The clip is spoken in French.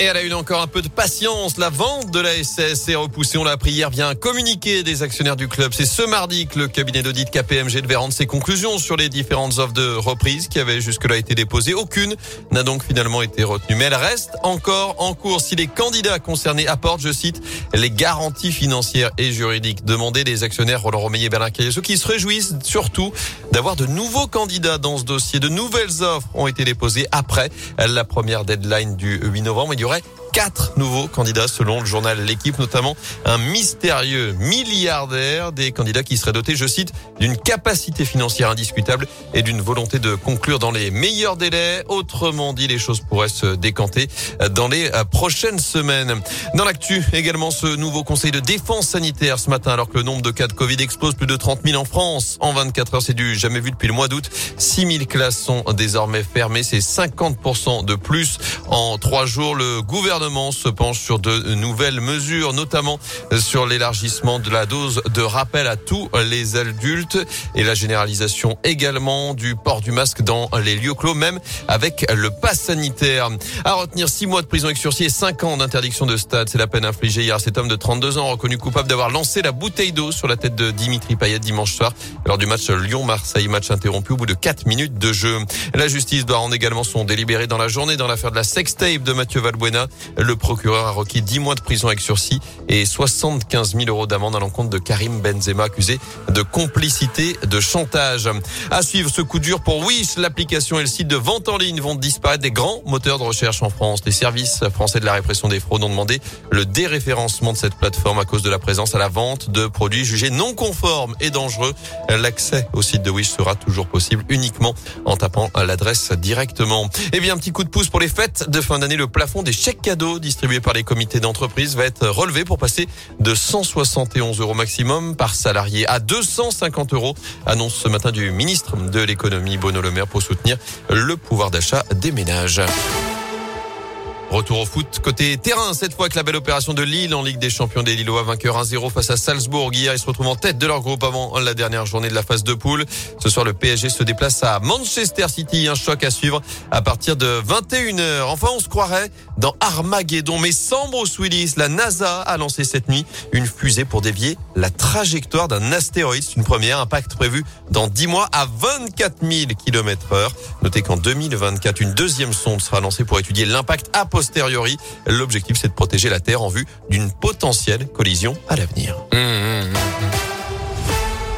Et elle a eu encore un peu de patience. La vente de la SS est repoussée. On l'a appris hier via un communiqué des actionnaires du club. C'est ce mardi que le cabinet d'audit KPMG devait rendre ses conclusions sur les différentes offres de reprise qui avaient jusque-là été déposées. Aucune n'a donc finalement été retenue. Mais elle reste encore en cours. Si les candidats concernés apportent, je cite, les garanties financières et juridiques demandées des actionnaires Roland Romeyer et Bernard Caillot, qui se réjouissent surtout d'avoir de nouveaux candidats dans ce dossier. De nouvelles offres ont été déposées après la première deadline du 8 novembre aurait quatre nouveaux candidats selon le journal L'équipe, notamment un mystérieux milliardaire, des candidats qui seraient dotés, je cite, d'une capacité financière indiscutable et d'une volonté de conclure dans les meilleurs délais. Autrement dit, les choses pourraient se décanter dans les prochaines semaines. Dans l'actu, également ce nouveau conseil de défense sanitaire ce matin, alors que le nombre de cas de Covid explose plus de 30 000 en France. En 24 heures, c'est du jamais vu depuis le mois d'août. 6 000 classes sont désormais fermées. C'est 50% de plus en trois jours. Le gouvernement gouvernement se penche sur de nouvelles mesures, notamment sur l'élargissement de la dose de rappel à tous les adultes et la généralisation également du port du masque dans les lieux clos, même avec le pass sanitaire. À retenir six mois de prison avec sursis et cinq ans d'interdiction de stade. C'est la peine infligée hier à cet homme de 32 ans reconnu coupable d'avoir lancé la bouteille d'eau sur la tête de Dimitri Payet dimanche soir lors du match Lyon-Marseille, match interrompu au bout de 4 minutes de jeu. La justice doit rendre également son délibéré dans la journée dans l'affaire de la sextape de Mathieu Valbuena. Le procureur a requis 10 mois de prison avec sursis et 75 000 euros d'amende à l'encontre de Karim Benzema accusé de complicité de chantage. À suivre ce coup dur pour Wish, l'application et le site de vente en ligne vont disparaître des grands moteurs de recherche en France. Les services français de la répression des fraudes ont demandé le déréférencement de cette plateforme à cause de la présence à la vente de produits jugés non conformes et dangereux. L'accès au site de Wish sera toujours possible uniquement en tapant l'adresse directement. Et eh bien, un petit coup de pouce pour les fêtes de fin d'année. Le plafond des chèques cadeaux distribués par les comités d'entreprise va être relevé pour passer de 171 euros maximum par salarié à 250 euros. Annonce ce matin du ministre de l'économie Bono Le Maire pour soutenir le pouvoir d'achat des ménages. Retour au foot côté terrain, cette fois avec la belle opération de Lille en Ligue des Champions des Lillois, vainqueur 1-0 face à Salzbourg. Hier, ils se retrouvent en tête de leur groupe avant la dernière journée de la phase de poule. Ce soir, le PSG se déplace à Manchester City. Un choc à suivre à partir de 21h. Enfin, on se croirait dans Armageddon, mais sans Bruce Willis. La NASA a lancé cette nuit une fusée pour dévier la trajectoire d'un astéroïde. C'est une première, impact prévu dans 10 mois à 24 000 km heure. Notez qu'en 2024, une deuxième sonde sera lancée pour étudier l'impact à posteriori. L'objectif, c'est de protéger la Terre en vue d'une potentielle collision à l'avenir. Mmh, mmh, mmh,